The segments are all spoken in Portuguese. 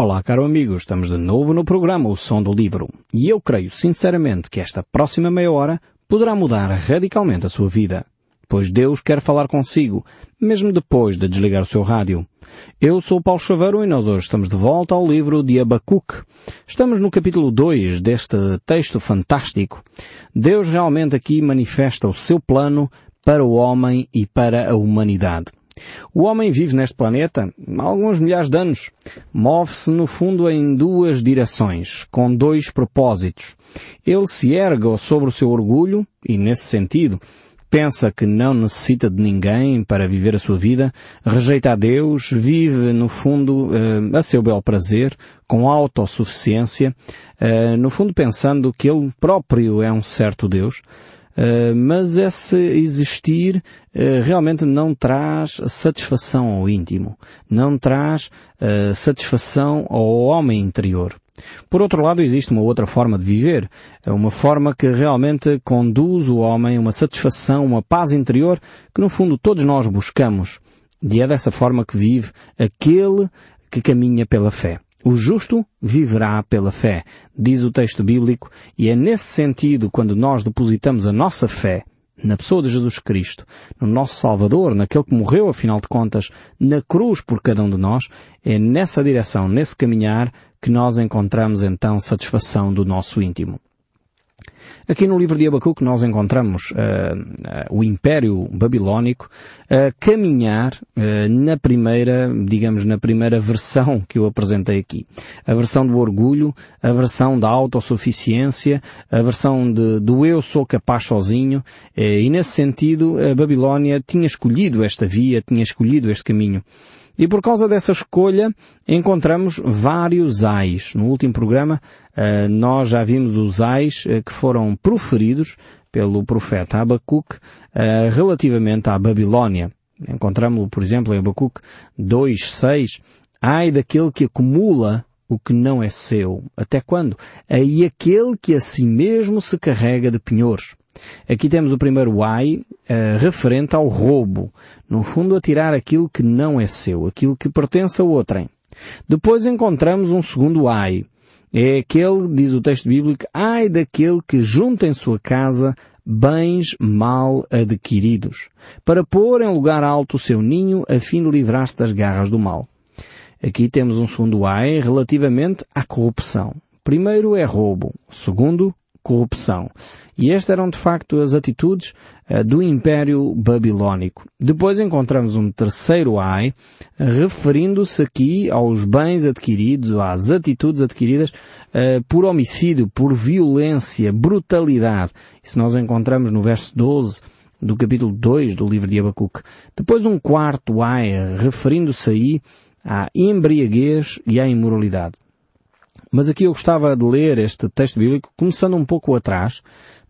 Olá, caro amigo, estamos de novo no programa O Som do Livro e eu creio sinceramente que esta próxima meia hora poderá mudar radicalmente a sua vida, pois Deus quer falar consigo, mesmo depois de desligar o seu rádio. Eu sou Paulo Chaveiro e nós hoje estamos de volta ao livro de Abacuque. Estamos no capítulo 2 deste texto fantástico. Deus realmente aqui manifesta o seu plano para o homem e para a humanidade. O homem vive neste planeta há alguns milhares de anos. Move-se, no fundo, em duas direções, com dois propósitos. Ele se erga sobre o seu orgulho, e nesse sentido, pensa que não necessita de ninguém para viver a sua vida, rejeita a Deus, vive, no fundo, eh, a seu bel prazer, com autossuficiência, eh, no fundo pensando que ele próprio é um certo Deus, mas esse existir uh, realmente não traz satisfação ao íntimo, não traz uh, satisfação ao homem interior. Por outro lado, existe uma outra forma de viver, uma forma que realmente conduz o homem a uma satisfação, uma paz interior que no fundo todos nós buscamos. E é dessa forma que vive aquele que caminha pela fé. O justo viverá pela fé, diz o texto bíblico, e é nesse sentido quando nós depositamos a nossa fé na pessoa de Jesus Cristo, no nosso Salvador, naquele que morreu, afinal de contas, na cruz por cada um de nós, é nessa direção, nesse caminhar, que nós encontramos então satisfação do nosso íntimo. Aqui no livro de Abacuque nós encontramos uh, uh, o Império Babilónico a uh, caminhar na primeira, digamos, na primeira versão que eu apresentei aqui. A versão do orgulho, a versão da autossuficiência, a versão de, do eu sou capaz sozinho, e nesse sentido a Babilónia tinha escolhido esta via, tinha escolhido este caminho. E por causa dessa escolha encontramos vários ais. No último programa uh, nós já vimos os ais uh, que foram proferidos pelo profeta Abacuque uh, relativamente à Babilónia. Encontramos, por exemplo, em Abacuque 2.6, ai daquele que acumula o que não é seu. Até quando? Aí aquele que a si mesmo se carrega de penhores. Aqui temos o primeiro ai uh, referente ao roubo. No fundo, a tirar aquilo que não é seu, aquilo que pertence a outrem. Depois encontramos um segundo ai. É aquele, diz o texto bíblico, ai daquele que junta em sua casa bens mal adquiridos, para pôr em lugar alto o seu ninho a fim de livrar-se das garras do mal. Aqui temos um segundo ai relativamente à corrupção. Primeiro é roubo. Segundo, corrupção. E estas eram de facto as atitudes uh, do Império Babilónico. Depois encontramos um terceiro ai, referindo-se aqui aos bens adquiridos, às atitudes adquiridas uh, por homicídio, por violência, brutalidade. Isso nós encontramos no verso 12 do capítulo 2 do livro de Abacuque. Depois um quarto ai, referindo-se aí à embriaguez e à imoralidade. Mas aqui eu gostava de ler este texto bíblico começando um pouco atrás,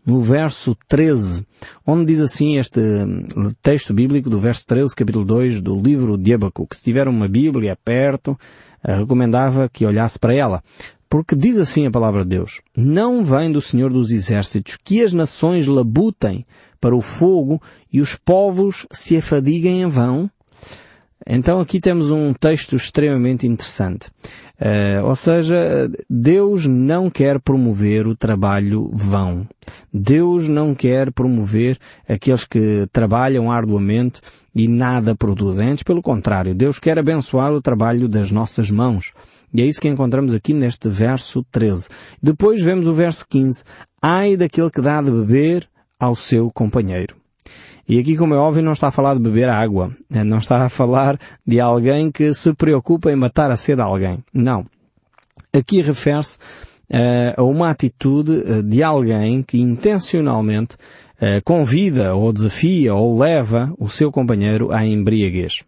no verso 13, onde diz assim este texto bíblico do verso 13, capítulo 2 do livro de Abacuque. Se tiver uma Bíblia perto, recomendava que olhasse para ela. Porque diz assim a palavra de Deus, não vem do Senhor dos Exércitos que as nações labutem para o fogo e os povos se afadiguem em vão? Então aqui temos um texto extremamente interessante. Uh, ou seja, Deus não quer promover o trabalho vão. Deus não quer promover aqueles que trabalham arduamente e nada produzem. Antes, pelo contrário, Deus quer abençoar o trabalho das nossas mãos. E é isso que encontramos aqui neste verso 13. Depois vemos o verso 15. Ai daquele que dá de beber ao seu companheiro. E aqui, como é óbvio, não está a falar de beber água. Eh, não está a falar de alguém que se preocupa em matar a sede a alguém. Não. Aqui refere-se uh, a uma atitude eh, de alguém que intencionalmente uh, convida ou desafia ou leva o seu companheiro à embriaguez.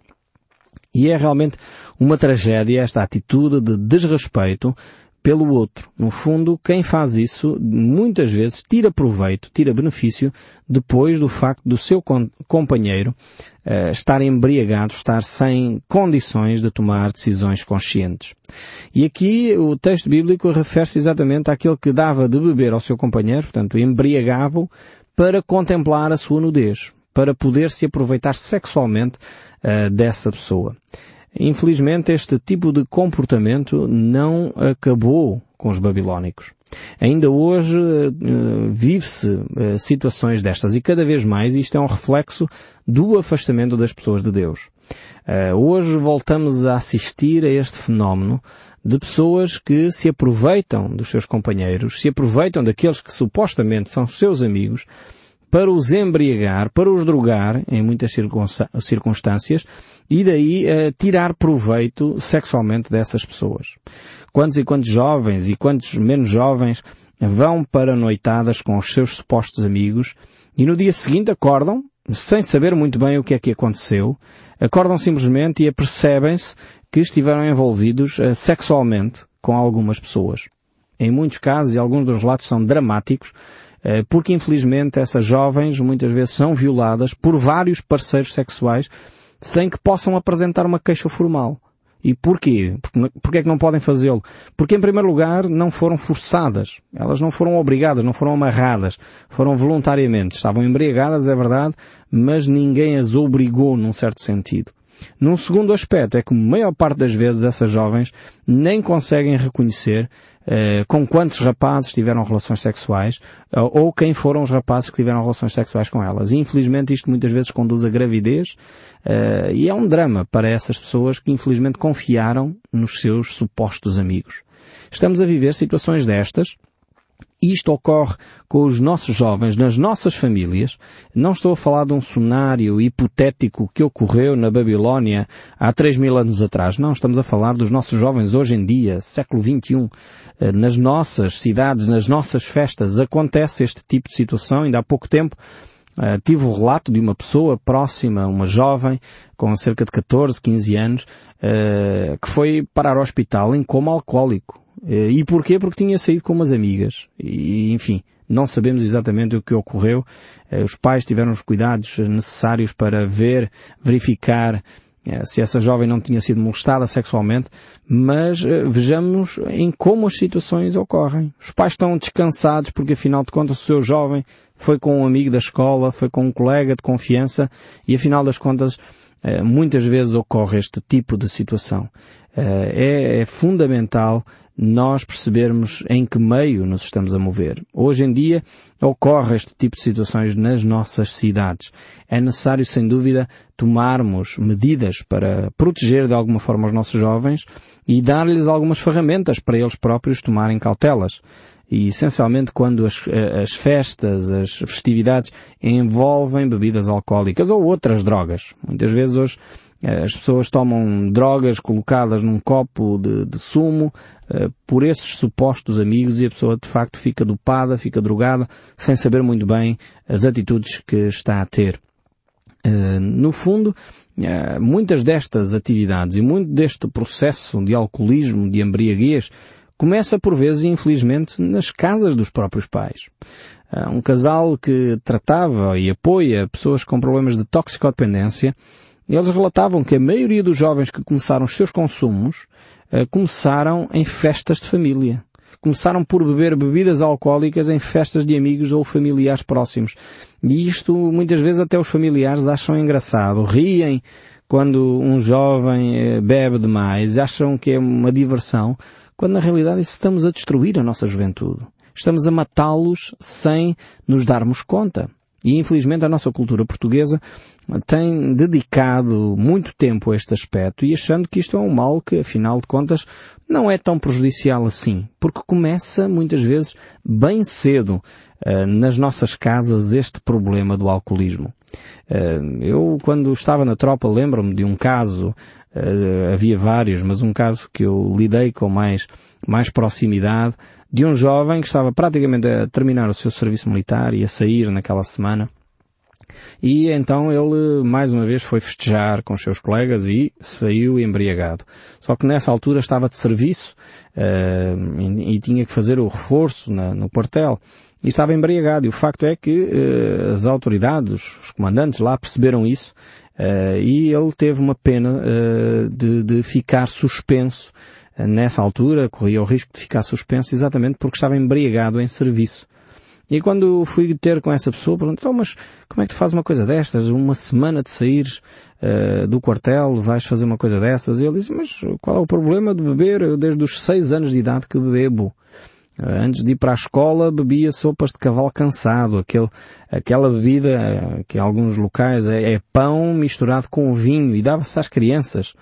E é realmente uma tragédia esta atitude de desrespeito pelo outro. No fundo, quem faz isso muitas vezes tira proveito, tira benefício depois do facto do seu companheiro uh, estar embriagado, estar sem condições de tomar decisões conscientes. E aqui o texto bíblico refere-se exatamente àquele que dava de beber ao seu companheiro, portanto, embriagava-o para contemplar a sua nudez, para poder se aproveitar sexualmente uh, dessa pessoa. Infelizmente este tipo de comportamento não acabou com os babilónicos. Ainda hoje uh, vive-se uh, situações destas e cada vez mais isto é um reflexo do afastamento das pessoas de Deus. Uh, hoje voltamos a assistir a este fenómeno de pessoas que se aproveitam dos seus companheiros, se aproveitam daqueles que supostamente são seus amigos, para os embriagar, para os drogar, em muitas circunstâncias, e daí uh, tirar proveito sexualmente dessas pessoas. Quantos e quantos jovens e quantos menos jovens vão para noitadas com os seus supostos amigos e no dia seguinte acordam, sem saber muito bem o que é que aconteceu, acordam simplesmente e apercebem-se que estiveram envolvidos uh, sexualmente com algumas pessoas. Em muitos casos, e alguns dos relatos são dramáticos, porque infelizmente essas jovens muitas vezes são violadas por vários parceiros sexuais sem que possam apresentar uma queixa formal. E porquê? Porquê é que não podem fazê-lo? Porque, em primeiro lugar, não foram forçadas. Elas não foram obrigadas, não foram amarradas. Foram voluntariamente. Estavam embriagadas, é verdade, mas ninguém as obrigou num certo sentido. Num segundo aspecto é que a maior parte das vezes essas jovens nem conseguem reconhecer eh, com quantos rapazes tiveram relações sexuais uh, ou quem foram os rapazes que tiveram relações sexuais com elas. E, infelizmente isto muitas vezes conduz a gravidez uh, e é um drama para essas pessoas que infelizmente confiaram nos seus supostos amigos. Estamos a viver situações destas isto ocorre com os nossos jovens, nas nossas famílias. Não estou a falar de um cenário hipotético que ocorreu na Babilónia há 3 mil anos atrás. Não, estamos a falar dos nossos jovens hoje em dia, século XXI. Eh, nas nossas cidades, nas nossas festas, acontece este tipo de situação. Ainda há pouco tempo Uh, tive o relato de uma pessoa próxima, uma jovem, com cerca de 14, 15 anos, uh, que foi parar ao hospital em coma alcoólico. Eh, e porquê? Porque tinha saído com umas amigas. E, enfim, não sabemos exatamente o que ocorreu. Eh, os pais tiveram os cuidados necessários para ver, verificar eh, se essa jovem não tinha sido molestada sexualmente, mas vejamos em como as situações ocorrem. Os pais estão descansados porque afinal de contas o seu jovem foi com um amigo da escola, foi com um colega de confiança e afinal das contas muitas vezes ocorre este tipo de situação. É, é fundamental nós percebermos em que meio nos estamos a mover. Hoje em dia ocorre este tipo de situações nas nossas cidades. É necessário, sem dúvida, tomarmos medidas para proteger de alguma forma os nossos jovens e dar-lhes algumas ferramentas para eles próprios tomarem cautelas e essencialmente quando as, as, festas, as festividades envolvem bebidas alcoólicas ou outras drogas. Muitas vezes hoje as pessoas tomam drogas colocadas num copo de, de sumo uh, por esses supostos amigos e a pessoa de facto fica dopada, fica drogada, sem saber muito bem as atitudes que está a ter. Uh, no fundo, muitas destas atividades e muito deste processo de alcoolismo, de embriaguez, começa por vezes, infelizmente, nas casas dos próprios pais. Um casal que tratava e apoia pessoas com problemas de toxicodependência, eles relatavam que a maioria dos jovens que começaram os seus consumos eh, começaram em festas de família. Começaram por beber bebidas alcoólicas em festas de amigos ou familiares próximos. E isto muitas vezes até os familiares acham engraçado. Riem quando um jovem eh, bebe demais, acham que é uma diversão quando na realidade estamos a destruir a nossa juventude. Estamos a matá-los sem nos darmos conta. E infelizmente a nossa cultura portuguesa tem dedicado muito tempo a este aspecto e achando que isto é um mal que, afinal de contas, não é tão prejudicial assim. Porque começa, muitas vezes, bem cedo, uh, nas nossas casas, este problema do alcoolismo. Uh, eu, quando estava na tropa, lembro-me de um caso Uh, havia vários, mas um caso que eu lidei com mais, mais proximidade, de um jovem que estava praticamente a terminar o seu serviço militar e a sair naquela semana. E então ele, mais uma vez, foi festejar com os seus colegas e saiu embriagado. Só que nessa altura estava de serviço uh, e, e, tinha que fazer o reforço na, no quartel. E estava embriagado. E o facto é que uh, as autoridades, os comandantes lá perceberam isso Uh, e ele teve uma pena de, de, ficar suspenso nessa altura, corria o risco de ficar suspenso exatamente porque estava embriagado em serviço. E quando fui ter com essa pessoa, perguntou, então, mas como é que tu fazes uma coisa destas? Uma semana de saíres uh, do quartel, vais fazer uma coisa dessas? E ele disse, mas qual é o problema de beber? Desde os seis anos de idade que bebo. Antes de ir para a escola bebia sopas de cavalo cansado, aquele, aquela bebida que em alguns locais é, é pão misturado com vinho e dava-se às crianças.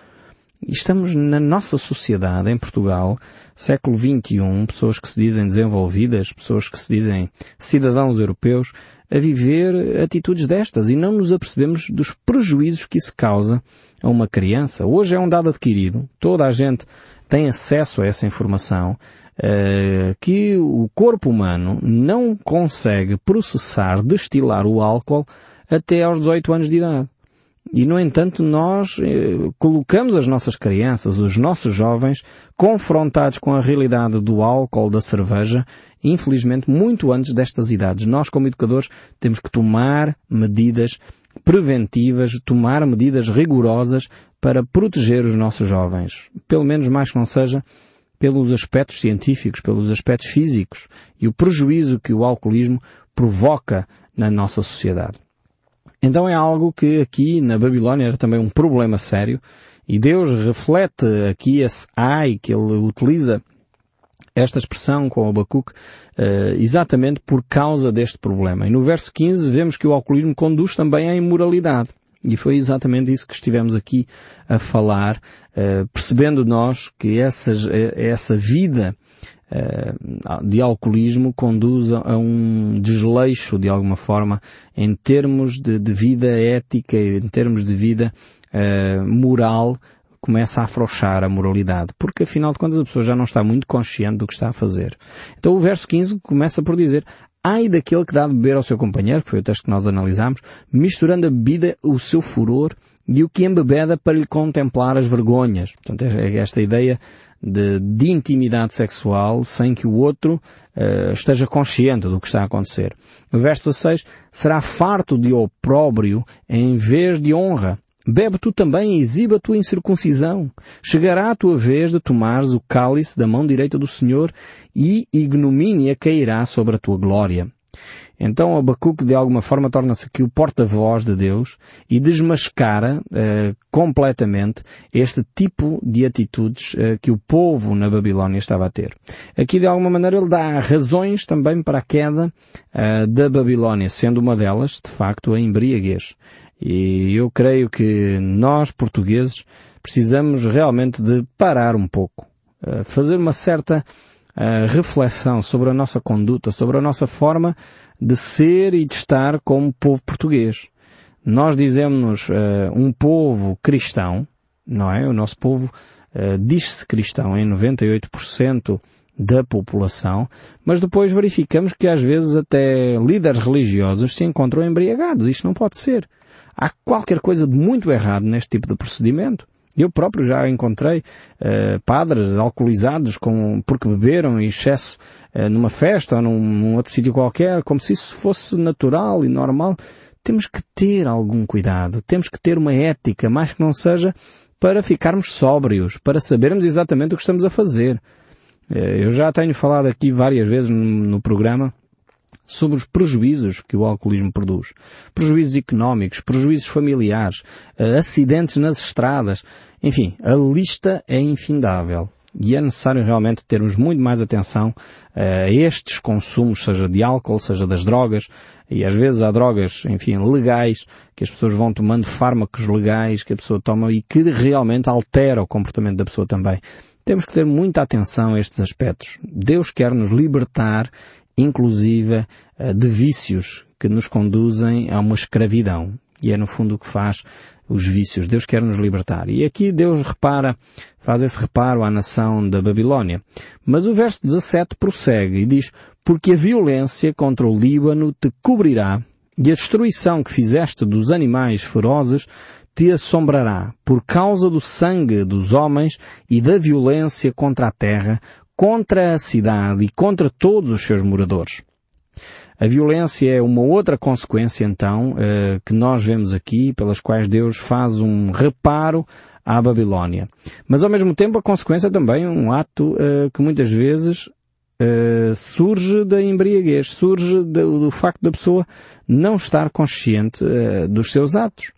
Estamos na nossa sociedade, em Portugal, século XXI, pessoas que se dizem desenvolvidas, pessoas que se dizem cidadãos europeus, a viver atitudes destas e não nos apercebemos dos prejuízos que isso causa a uma criança. Hoje é um dado adquirido, toda a gente tem acesso a essa informação, uh, que o corpo humano não consegue processar, destilar o álcool até aos 18 anos de idade. E, no entanto, nós eh, colocamos as nossas crianças, os nossos jovens, confrontados com a realidade do álcool, da cerveja, infelizmente, muito antes destas idades. Nós, como educadores, temos que tomar medidas preventivas, tomar medidas rigorosas para proteger os nossos jovens. Pelo menos mais que não seja pelos aspectos científicos, pelos aspectos físicos e o prejuízo que o alcoolismo provoca na nossa sociedade. Então é algo que aqui na Babilónia era também um problema sério e Deus reflete aqui esse ai que ele utiliza esta expressão com o Abacuque uh, exatamente por causa deste problema. E no verso 15 vemos que o alcoolismo conduz também à imoralidade. E foi exatamente isso que estivemos aqui a falar, uh, percebendo nós que eh, essa vida eh, de alcoolismo conduz a um desleixo de alguma forma em termos de, de vida ética, em termos de vida uh, moral, começa a afrouxar a moralidade, porque afinal de contas a pessoa já não está muito consciente do que está a fazer. Então o verso 15 começa por dizer, ai daquele que dá de beber ao seu companheiro, que foi o texto que nós analisámos, misturando a bebida o seu furor e o que embebeda para lhe contemplar as vergonhas. Portanto, é esta ideia de, de intimidade sexual sem que o outro uh, esteja consciente do que está a acontecer. No verso 16, será farto de opróbrio em vez de honra. Bebe tu também e exiba a tua incircuncisão. Chegará a tua vez de tomares o cálice da mão direita do Senhor e ignomínia cairá sobre a tua glória. Então Abacuque de alguma forma torna-se aqui o porta-voz de Deus e desmascara uh, completamente este tipo de atitudes uh, que o povo na Babilónia estava a ter. Aqui de alguma maneira ele dá razões também para a queda uh, da Babilónia, sendo uma delas, de facto, a embriaguez. E eu creio que nós, portugueses, precisamos realmente de parar um pouco, fazer uma certa reflexão sobre a nossa conduta, sobre a nossa forma de ser e de estar como povo português. Nós dizemos uh, um povo cristão, não é? O nosso povo uh, diz-se cristão em 98% da população, mas depois verificamos que às vezes até líderes religiosos se encontram embriagados. Isto não pode ser. Há qualquer coisa de muito errado neste tipo de procedimento. Eu próprio já encontrei uh, padres alcoolizados com, porque beberam em excesso uh, numa festa ou num, num outro sítio qualquer, como se isso fosse natural e normal. Temos que ter algum cuidado, temos que ter uma ética, mais que não seja para ficarmos sóbrios, para sabermos exatamente o que estamos a fazer. Uh, eu já tenho falado aqui várias vezes no, no programa sobre os prejuízos que o alcoolismo produz. Prejuízos económicos, prejuízos familiares, eh, acidentes nas estradas. Enfim, a lista é infindável. E é necessário realmente termos muito mais atenção eh, a estes consumos, seja de álcool, seja das drogas, e às vezes há drogas, enfim, legais, que as pessoas vão tomando fármacos legais que a pessoa toma e que realmente altera o comportamento da pessoa também. Temos que ter muita atenção a estes aspectos. Deus quer nos libertar inclusive eh, de vícios que nos conduzem a uma escravidão. E é no fundo o que faz os vícios. Deus quer nos libertar. E aqui Deus repara, faz esse reparo à nação da Babilónia. Mas o verso 17 prossegue e diz, porque a violência contra o Líbano te cobrirá e a destruição que fizeste dos animais ferozes te assombrará por causa do sangue dos homens e da violência contra a terra, contra a cidade e contra todos os seus moradores. A violência é uma outra consequência, então, eh, que nós vemos aqui, pelas quais Deus faz um reparo à Babilónia. Mas, ao mesmo tempo, a consequência é também um ato eh, que muitas vezes uh, surge da embriaguez, surge do, facto da pessoa não estar consciente dos seus atos.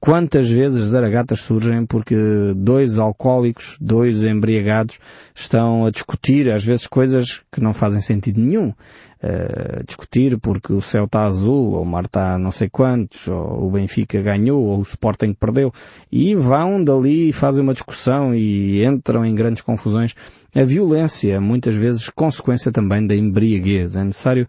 Quantas vezes zaragatas surgem porque dois alcoólicos, dois embriagados estão a discutir às vezes coisas que não fazem sentido nenhum. Uh, discutir porque o céu está azul, ou o mar está não sei quantos, ou o Benfica ganhou, ou o Sporting perdeu, e vão dali e fazem uma discussão e entram em grandes confusões. A violência, muitas vezes, consequência também da embriaguez. É necessário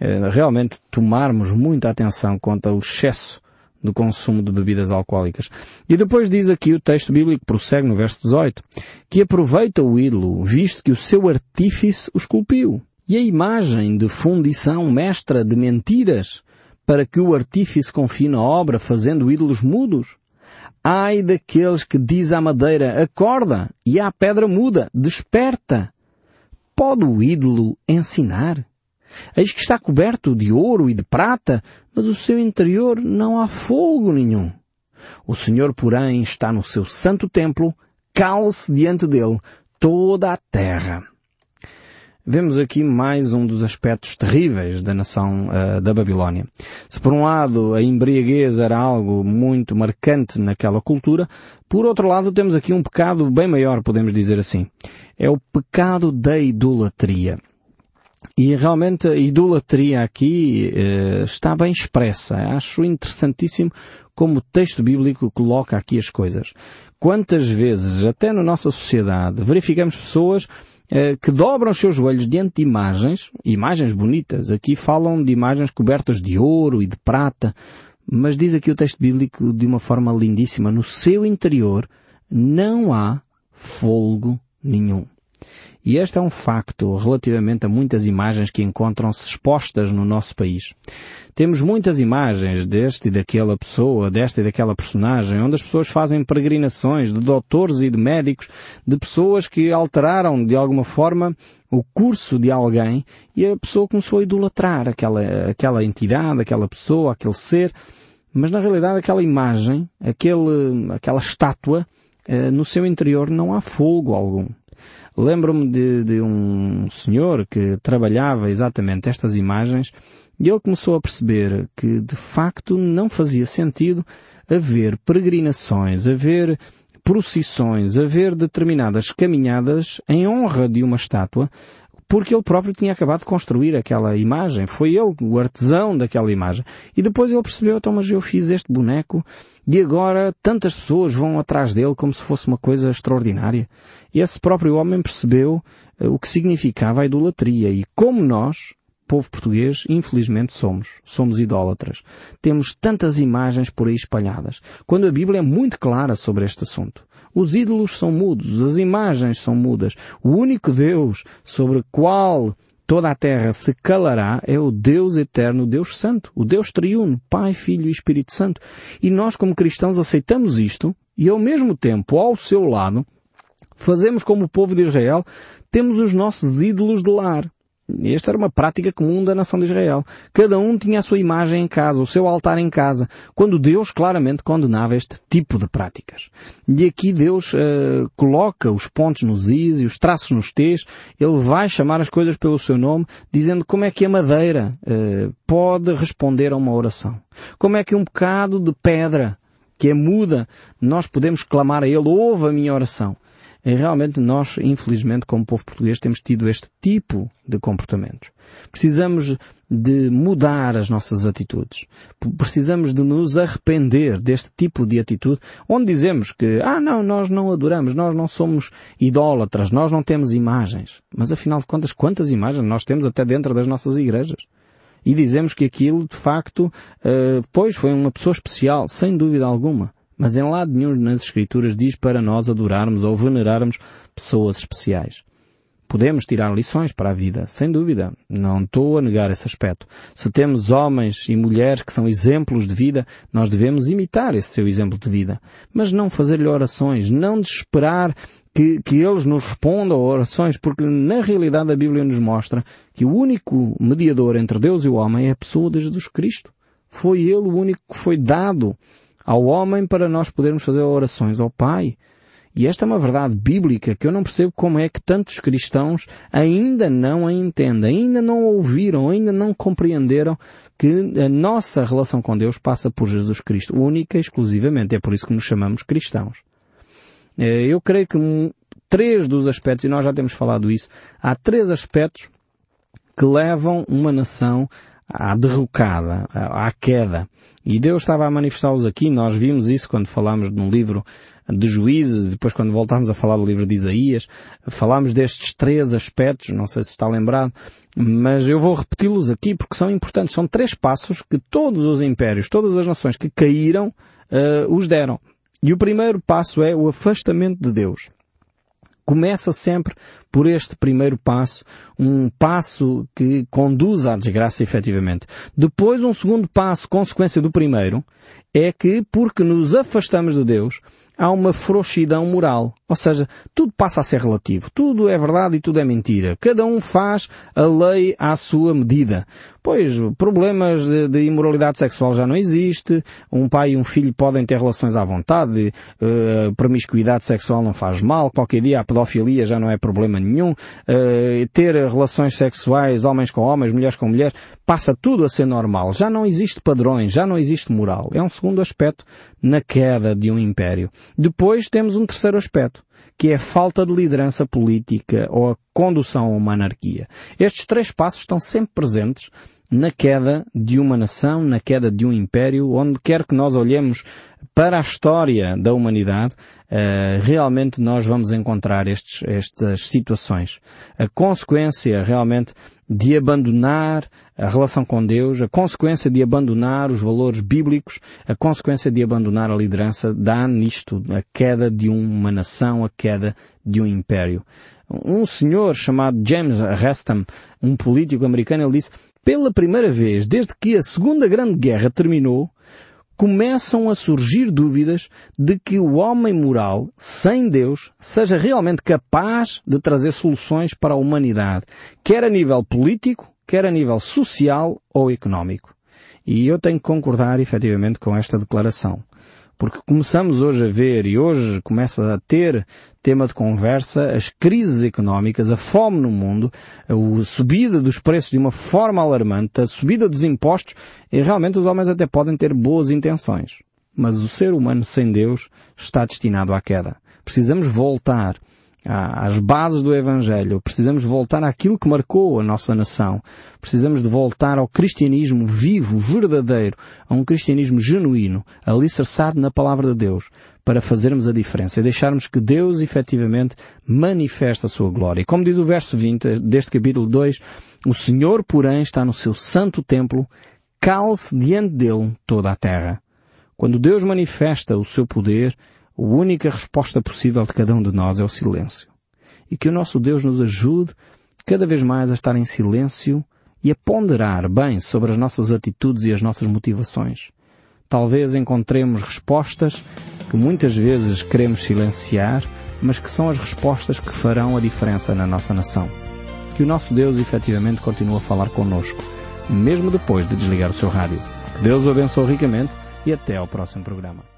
uh, realmente tomarmos muita atenção quanto ao excesso do consumo de bebidas alcoólicas. E depois diz aqui o texto bíblico, prossegue no verso 18, que aproveita o ídolo, visto que o seu artífice o esculpiu. E a imagem de fundição mestra de mentiras para que o artífice confie na obra fazendo ídolos mudos? Ai daqueles que diz à madeira, acorda, e à pedra muda, desperta. Pode o ídolo ensinar? Eis que está coberto de ouro e de prata, mas o seu interior não há fogo nenhum. O Senhor, porém, está no seu santo templo, cale-se diante dele toda a terra vemos aqui mais um dos aspectos terríveis da nação uh, da Babilónia. Se por um lado a embriaguez era algo muito marcante naquela cultura, por outro lado temos aqui um pecado bem maior, podemos dizer assim. É o pecado da idolatria. E realmente a idolatria aqui uh, está bem expressa. Acho interessantíssimo como o texto bíblico coloca aqui as coisas. Quantas vezes, até na nossa sociedade, verificamos pessoas eh, que dobram os seus joelhos diante de imagens, imagens bonitas. Aqui falam de imagens cobertas de ouro e de prata, mas diz aqui o texto bíblico de uma forma lindíssima, no seu interior não há folgo nenhum. E este é um facto relativamente a muitas imagens que encontram-se expostas no nosso país. Temos muitas imagens deste e daquela pessoa, desta e daquela personagem, onde as pessoas fazem peregrinações de doutores e de médicos, de pessoas que alteraram de alguma forma o curso de alguém e a pessoa começou a idolatrar aquela, aquela entidade, aquela pessoa, aquele ser, mas na realidade aquela imagem, aquele, aquela estátua, eh, no seu interior não há fogo algum. Lembro-me de, de um senhor que trabalhava exatamente estas imagens e ele começou a perceber que, de facto, não fazia sentido haver peregrinações, haver procissões, haver determinadas caminhadas em honra de uma estátua, porque ele próprio tinha acabado de construir aquela imagem. Foi ele o artesão daquela imagem. E depois ele percebeu, então, mas eu fiz este boneco e agora tantas pessoas vão atrás dele como se fosse uma coisa extraordinária. E esse próprio homem percebeu eh, o que significava a idolatria. E como nós, povo português, infelizmente somos. Somos idólatras. Temos tantas imagens por aí espalhadas. Quando a Bíblia é muito clara sobre este assunto. Os ídolos são mudos, as imagens são mudas. O único Deus sobre o qual toda a terra se calará é o Deus eterno, o Deus Santo, o Deus triuno, Pai, Filho e Espírito Santo. E nós como cristãos aceitamos isto e ao mesmo tempo, ao seu lado, fazemos como o povo de Israel, temos os nossos ídolos de lar. Esta era uma prática comum da nação de Israel. Cada um tinha a sua imagem em casa, o seu altar em casa, quando Deus claramente condenava este tipo de práticas. E aqui Deus uh, coloca os pontos nos is e os traços nos t's, Ele vai chamar as coisas pelo seu nome, dizendo como é que a madeira uh, pode responder a uma oração. Como é que um bocado de pedra que é muda, nós podemos clamar a Ele, ouve a minha oração. E realmente nós, infelizmente, como povo português, temos tido este tipo de comportamentos. Precisamos de mudar as nossas atitudes. Precisamos de nos arrepender deste tipo de atitude, onde dizemos que, ah não, nós não adoramos, nós não somos idólatras, nós não temos imagens. Mas afinal de contas, quantas imagens nós temos até dentro das nossas igrejas? E dizemos que aquilo, de facto, uh, pois foi uma pessoa especial, sem dúvida alguma. Mas em lado nenhum nas Escrituras diz para nós adorarmos ou venerarmos pessoas especiais. Podemos tirar lições para a vida, sem dúvida. Não estou a negar esse aspecto. Se temos homens e mulheres que são exemplos de vida, nós devemos imitar esse seu exemplo de vida. Mas não fazer-lhe orações, não desesperar que, que eles nos respondam a orações, porque na realidade a Bíblia nos mostra que o único mediador entre Deus e o homem é a pessoa de Jesus Cristo. Foi Ele o único que foi dado ao homem para nós podermos fazer orações ao Pai. E esta é uma verdade bíblica que eu não percebo como é que tantos cristãos ainda não a entendem, ainda não ouviram, ainda não compreenderam que a nossa relação com Deus passa por Jesus Cristo, única e exclusivamente. É por isso que nos chamamos cristãos. Eh, eu creio que três dos aspectos, e nós já temos falado isso, há três aspectos que levam uma nação à derrocada, à queda. E Deus estava a manifestá-los aqui, nós vimos isso quando falámos num livro de juízes, depois quando voltámos a falar do livro de Isaías, falámos destes três aspectos, não sei se está lembrado, mas eu vou repeti-los aqui porque são importantes. São três passos que todos os impérios, todas as nações que caíram, uh, os deram. E o primeiro passo é o afastamento de Deus. Começa sempre por este primeiro passo, um passo que conduz à desgraça efetivamente. Depois um segundo passo, consequência do primeiro, é que, porque nos afastamos de Deus, há uma frouxidão moral. Ou seja, tudo passa a ser relativo. Tudo é verdade e tudo é mentira. Cada um faz a lei à sua medida. Pois, problemas de, de imoralidade sexual já não existe. Um pai e um filho podem ter relações à vontade. Uh, promiscuidade sexual não faz mal. Qualquer dia a pedofilia já não é problema nenhum. Uh, ter relações sexuais, homens com homens, mulheres com mulheres, passa tudo a ser normal. Já não existe padrões, já não existe moral. É um segundo aspecto na queda de um império. Depois temos um terceiro aspecto, que é a falta de liderança política ou a condução a uma anarquia. Estes três passos estão sempre presentes na queda de uma nação, na queda de um império, onde quer que nós olhemos para a história da humanidade, realmente nós vamos encontrar estes, estas situações. A consequência realmente de abandonar a relação com Deus, a consequência de abandonar os valores bíblicos, a consequência de abandonar a liderança dá nisto a queda de uma nação, a queda de um império. Um senhor chamado James Reston, um político americano, ele disse, pela primeira vez desde que a Segunda Grande Guerra terminou, começam a surgir dúvidas de que o homem moral, sem Deus, seja realmente capaz de trazer soluções para a humanidade, quer a nível político, quer a nível social ou económico. E eu tenho que concordar efetivamente com esta declaração. Porque começamos hoje a ver, e hoje começa a ter tema de conversa, as crises económicas, a fome no mundo, a subida dos preços de uma forma alarmante, a subida dos impostos, e realmente os homens até podem ter boas intenções. Mas o ser humano sem Deus está destinado à queda. Precisamos voltar às bases do Evangelho. Precisamos voltar àquilo que marcou a nossa nação. Precisamos de voltar ao cristianismo vivo, verdadeiro, a um cristianismo genuíno, alicerçado na palavra de Deus, para fazermos a diferença e deixarmos que Deus efetivamente manifeste a sua glória. E como diz o verso 20 deste capítulo 2, o Senhor, porém, está no seu santo templo, cale-se diante dele toda a terra. Quando Deus manifesta o seu poder, a única resposta possível de cada um de nós é o silêncio. E que o nosso Deus nos ajude cada vez mais a estar em silêncio e a ponderar bem sobre as nossas atitudes e as nossas motivações. Talvez encontremos respostas que muitas vezes queremos silenciar, mas que são as respostas que farão a diferença na nossa nação. Que o nosso Deus efetivamente continue a falar conosco, mesmo depois de desligar o seu rádio. Que Deus o abençoe ricamente e até ao próximo programa.